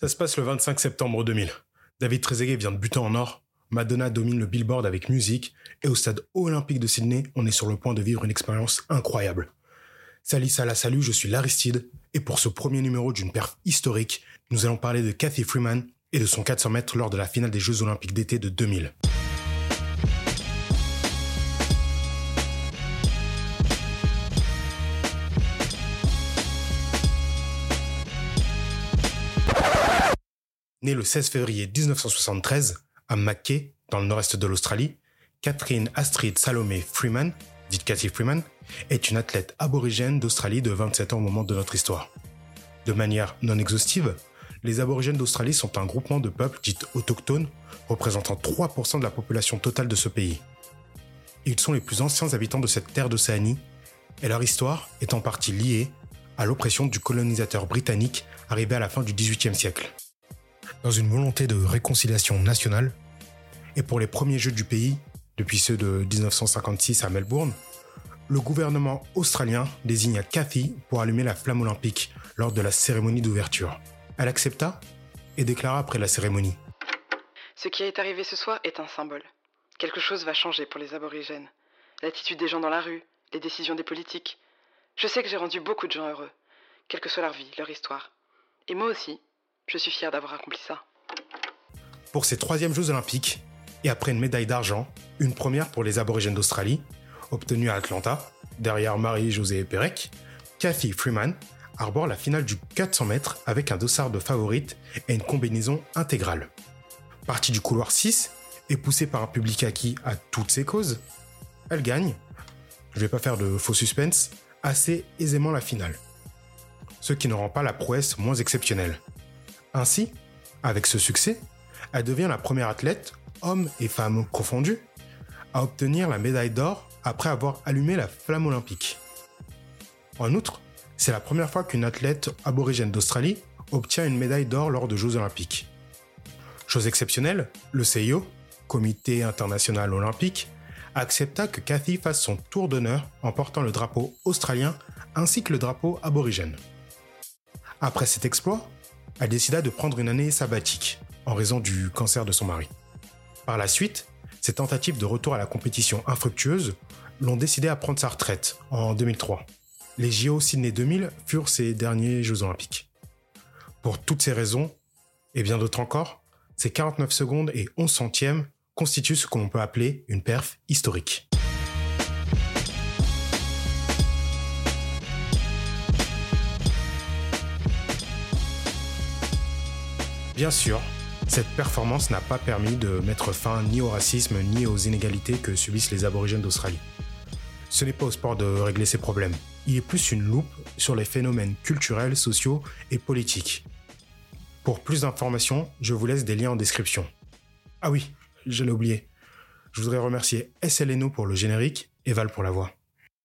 Ça se passe le 25 septembre 2000. David Trezeguet vient de buter en or. Madonna domine le billboard avec musique. Et au stade olympique de Sydney, on est sur le point de vivre une expérience incroyable. Salut, salut, salut, je suis Laristide. Et pour ce premier numéro d'une perf historique, nous allons parler de Cathy Freeman et de son 400 mètres lors de la finale des Jeux olympiques d'été de 2000. Née le 16 février 1973 à Mackay, dans le nord-est de l'Australie, Catherine Astrid Salomé Freeman, dite Cathy Freeman, est une athlète aborigène d'Australie de 27 ans au moment de notre histoire. De manière non exhaustive, les aborigènes d'Australie sont un groupement de peuples dits autochtones représentant 3% de la population totale de ce pays. Ils sont les plus anciens habitants de cette terre d'Océanie et leur histoire est en partie liée à l'oppression du colonisateur britannique arrivé à la fin du XVIIIe siècle dans une volonté de réconciliation nationale. Et pour les premiers Jeux du pays, depuis ceux de 1956 à Melbourne, le gouvernement australien désigna Cathy pour allumer la flamme olympique lors de la cérémonie d'ouverture. Elle accepta et déclara après la cérémonie. Ce qui est arrivé ce soir est un symbole. Quelque chose va changer pour les aborigènes. L'attitude des gens dans la rue, les décisions des politiques. Je sais que j'ai rendu beaucoup de gens heureux, quelle que soit leur vie, leur histoire. Et moi aussi, je suis fier d'avoir accompli ça. Pour ces troisièmes Jeux olympiques, et après une médaille d'argent, une première pour les aborigènes d'Australie, obtenue à Atlanta, derrière Marie-Josée Pérec, Cathy Freeman arbore la finale du 400 mètres avec un dossard de favorite et une combinaison intégrale. Partie du couloir 6 et poussée par un public acquis à toutes ses causes, elle gagne, je vais pas faire de faux suspense, assez aisément la finale. Ce qui ne rend pas la prouesse moins exceptionnelle. Ainsi, avec ce succès, elle devient la première athlète, hommes et femmes confondus, à obtenir la médaille d'or après avoir allumé la flamme olympique. En outre, c'est la première fois qu'une athlète aborigène d'Australie obtient une médaille d'or lors de Jeux olympiques. Chose exceptionnelle, le CIO, Comité international olympique, accepta que Cathy fasse son tour d'honneur en portant le drapeau australien ainsi que le drapeau aborigène. Après cet exploit, elle décida de prendre une année sabbatique en raison du cancer de son mari. Par la suite, ses tentatives de retour à la compétition infructueuses l'ont décidé à prendre sa retraite en 2003. Les JO Sydney 2000 furent ses derniers Jeux olympiques. Pour toutes ces raisons, et bien d'autres encore, ces 49 secondes et 11 centièmes constituent ce que l'on peut appeler une perf historique. Bien sûr, cette performance n'a pas permis de mettre fin ni au racisme ni aux inégalités que subissent les aborigènes d'Australie. Ce n'est pas au sport de régler ces problèmes. Il est plus une loupe sur les phénomènes culturels, sociaux et politiques. Pour plus d'informations, je vous laisse des liens en description. Ah oui, je l'ai oublié. Je voudrais remercier SLNO pour le générique et Val pour la voix.